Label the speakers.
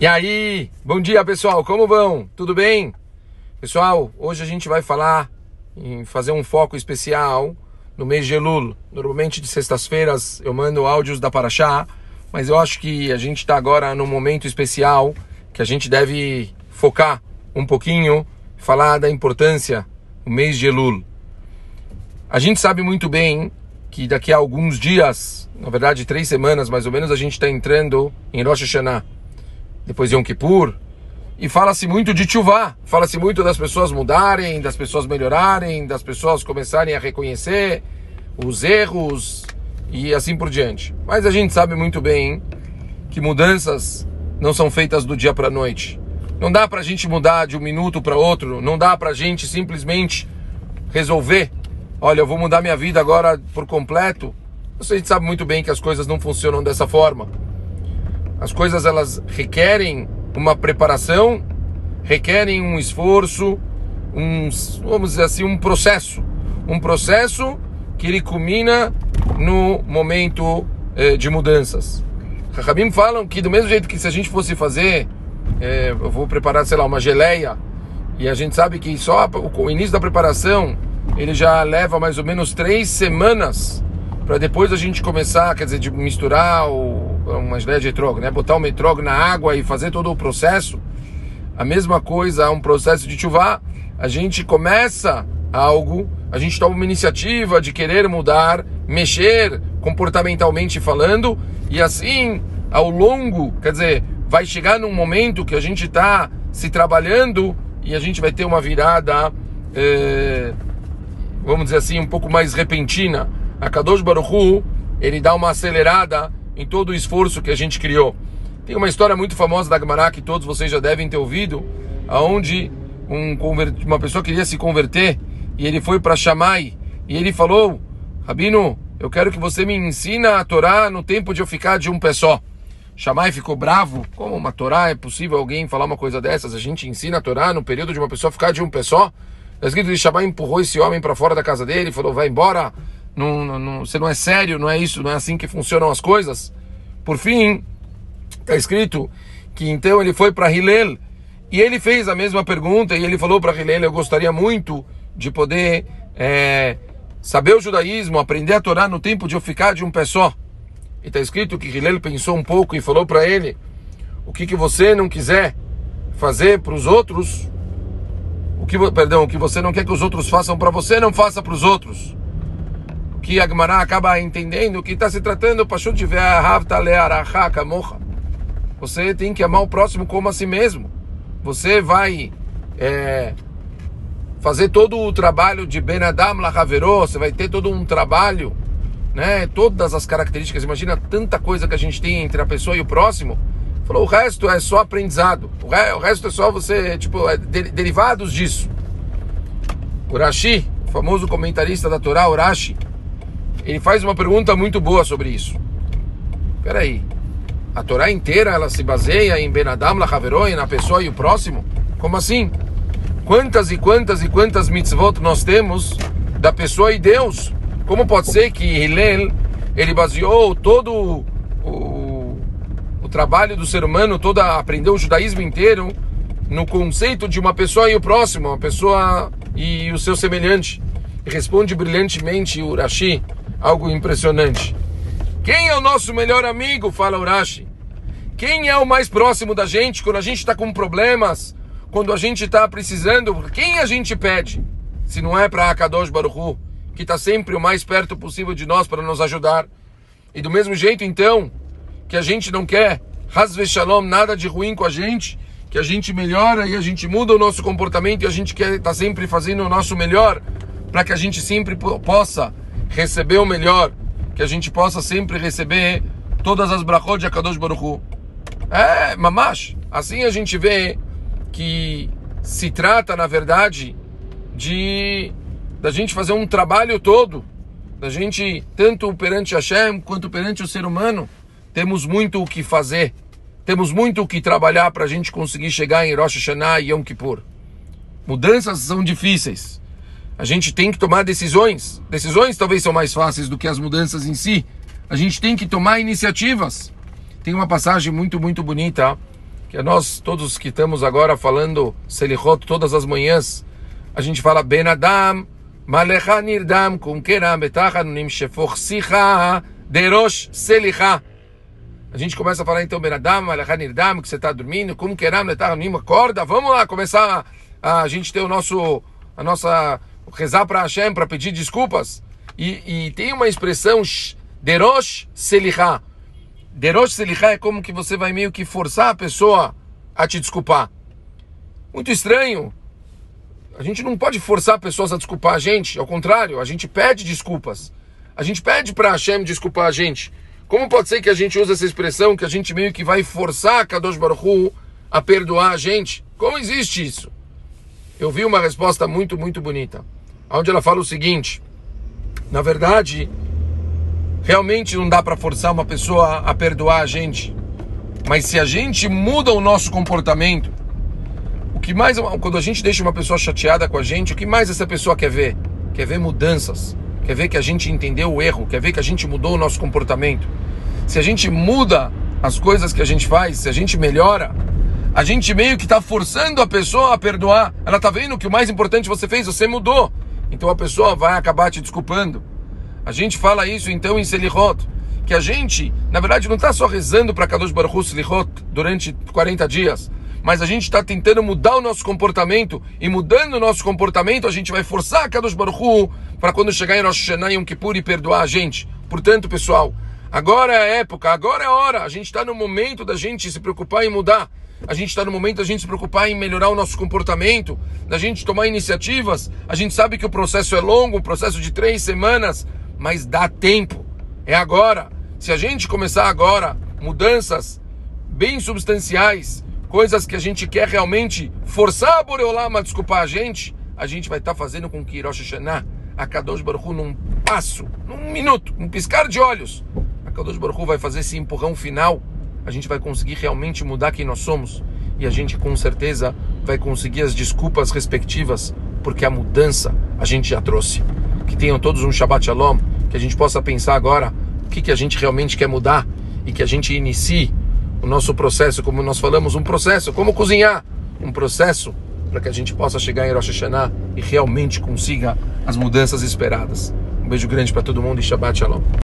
Speaker 1: E aí, bom dia pessoal, como vão? Tudo bem? Pessoal, hoje a gente vai falar em fazer um foco especial no mês de Elul. Normalmente de sextas-feiras eu mando áudios da Paraxá, mas eu acho que a gente está agora num momento especial que a gente deve focar um pouquinho, falar da importância do mês de Elul. A gente sabe muito bem que daqui a alguns dias, na verdade três semanas mais ou menos, a gente está entrando em Rosh Hashanah depois Yom Kippur, e fala-se muito de Tchuvá, fala-se muito das pessoas mudarem, das pessoas melhorarem, das pessoas começarem a reconhecer os erros e assim por diante. Mas a gente sabe muito bem que mudanças não são feitas do dia para a noite. Não dá para a gente mudar de um minuto para outro, não dá para a gente simplesmente resolver. Olha, eu vou mudar minha vida agora por completo. A gente sabe muito bem que as coisas não funcionam dessa forma. As coisas elas requerem uma preparação, requerem um esforço, um, vamos dizer assim, um processo. Um processo que ele culmina no momento eh, de mudanças. Rahabim falam que do mesmo jeito que se a gente fosse fazer, eh, eu vou preparar, sei lá, uma geleia, e a gente sabe que só o início da preparação ele já leva mais ou menos três semanas para depois a gente começar, quer dizer, de misturar o uma ideia de etrog, né? Botar o metrog na água e fazer todo o processo. A mesma coisa, um processo de chuva. A gente começa algo, a gente toma uma iniciativa de querer mudar, mexer comportamentalmente falando, e assim, ao longo, quer dizer, vai chegar num momento que a gente está se trabalhando e a gente vai ter uma virada, é, vamos dizer assim, um pouco mais repentina. A Kadosh Baruch Hu, ele dá uma acelerada em todo o esforço que a gente criou. Tem uma história muito famosa da Gemara que todos vocês já devem ter ouvido, aonde um uma pessoa queria se converter e ele foi para Shammai e ele falou: Rabino, eu quero que você me ensina a Torá no tempo de eu ficar de um pé só. Shammai ficou bravo. Como uma Torá é possível alguém falar uma coisa dessas? A gente ensina a Torá no período de uma pessoa ficar de um pé só? Está escrito que Shammai empurrou esse homem para fora da casa dele falou: vai embora, não, não, não, você não é sério, não é isso, não é assim que funcionam as coisas. Por fim, está escrito que então ele foi para Hillel e ele fez a mesma pergunta e ele falou para Hillel: Eu gostaria muito de poder é, saber o judaísmo, aprender a Torá no tempo de eu ficar de um pé só. E está escrito que Hillel pensou um pouco e falou para ele: O que, que você não quiser fazer para os outros, o que, perdão, o que você não quer que os outros façam para você, não faça para os outros que a Gemara acaba entendendo que está se tratando. Você tem que amar o próximo como a si mesmo. Você vai é, fazer todo o trabalho de Ben Adam você vai ter todo um trabalho, né? Todas as características. Imagina tanta coisa que a gente tem entre a pessoa e o próximo. Falou, o resto é só aprendizado. O, re, o resto é só você, tipo, é de, derivados disso. Urashi, famoso comentarista da Torá, Urashi, ele faz uma pergunta muito boa sobre isso. Peraí, a Torá inteira ela se baseia em Ben Adam Lachaveroi, na pessoa e o próximo? Como assim? Quantas e quantas e quantas mitzvot nós temos da pessoa e Deus? Como pode ser que Hillel ele baseou todo o, o trabalho do ser humano, toda aprendeu o judaísmo inteiro no conceito de uma pessoa e o próximo, uma pessoa e o seu semelhante? E responde brilhantemente o Rashi algo impressionante. Quem é o nosso melhor amigo? Fala Urashi. Quem é o mais próximo da gente quando a gente está com problemas, quando a gente está precisando? Quem a gente pede? Se não é para Akadosh Baruchu, que está sempre o mais perto possível de nós para nos ajudar. E do mesmo jeito, então, que a gente não quer, Hazve Shalom, nada de ruim com a gente, que a gente melhora e a gente muda o nosso comportamento e a gente quer estar tá sempre fazendo o nosso melhor para que a gente sempre possa receber o melhor, que a gente possa sempre receber todas as brachot de Akadosh Baruch Hu. É, mamash. Assim a gente vê que se trata, na verdade, de da gente fazer um trabalho todo, da gente, tanto perante Hashem quanto perante o ser humano, temos muito o que fazer, temos muito o que trabalhar para a gente conseguir chegar em Rosh Hashanah e Yom Kippur. Mudanças são difíceis, a gente tem que tomar decisões. Decisões talvez são mais fáceis do que as mudanças em si. A gente tem que tomar iniciativas. Tem uma passagem muito, muito bonita que é nós todos que estamos agora falando Selichot todas as manhãs, a gente fala Ben Adam, Malecha Nirdam, Kumkeram, Betachanunim, Shefoch Sicha, Derosh Selicha. A gente começa a falar então Ben Adam, Malecha Nirdam, que você está dormindo, Kumkeram, Betachanunim, acorda, vamos lá começar a, a gente ter o nosso, a nossa, rezar para Hashem, para pedir desculpas. E, e, tem uma expressão, Derosh Selicha. Derosh Selicha é como que você vai meio que forçar a pessoa a te desculpar. Muito estranho. A gente não pode forçar pessoas a desculpar a gente, ao contrário, a gente pede desculpas. A gente pede para Hashem desculpar a gente. Como pode ser que a gente use essa expressão que a gente meio que vai forçar Kadosh Baruch Hu a perdoar a gente? Como existe isso? Eu vi uma resposta muito, muito bonita, onde ela fala o seguinte: na verdade, realmente não dá para forçar uma pessoa a perdoar a gente. Mas se a gente muda o nosso comportamento, o que mais quando a gente deixa uma pessoa chateada com a gente, o que mais essa pessoa quer ver? Quer ver mudanças, quer ver que a gente entendeu o erro, quer ver que a gente mudou o nosso comportamento. Se a gente muda as coisas que a gente faz, se a gente melhora, a gente meio que está forçando a pessoa a perdoar. Ela está vendo que o mais importante você fez, você mudou. Então a pessoa vai acabar te desculpando. A gente fala isso então em Selichot, que a gente, na verdade, não está só rezando para Kadosh Baruch Hu durante 40 dias, mas a gente está tentando mudar o nosso comportamento, e mudando o nosso comportamento, a gente vai forçar Kadosh Baruch Hu para quando chegar em Rosh Hashanah Yom Kippur e perdoar a gente. Portanto, pessoal, agora é a época, agora é a hora, a gente está no momento da gente se preocupar em mudar a gente está no momento da gente se preocupar em melhorar o nosso comportamento, da gente tomar iniciativas. A gente sabe que o processo é longo, um processo de três semanas, mas dá tempo. É agora. Se a gente começar agora mudanças bem substanciais, coisas que a gente quer realmente forçar a Boreolama a desculpar a gente, a gente vai estar tá fazendo com que Rosh Hashanah, a Kadosh Baruch num passo, num minuto, num piscar de olhos, a Kadosh Baruch Hu vai fazer esse empurrão final a gente vai conseguir realmente mudar quem nós somos e a gente com certeza vai conseguir as desculpas respectivas, porque a mudança a gente já trouxe. Que tenham todos um Shabbat Shalom, que a gente possa pensar agora o que, que a gente realmente quer mudar e que a gente inicie o nosso processo, como nós falamos, um processo, como cozinhar, um processo para que a gente possa chegar em Rosh Hashanah e realmente consiga as mudanças esperadas. Um beijo grande para todo mundo e Shabbat Shalom.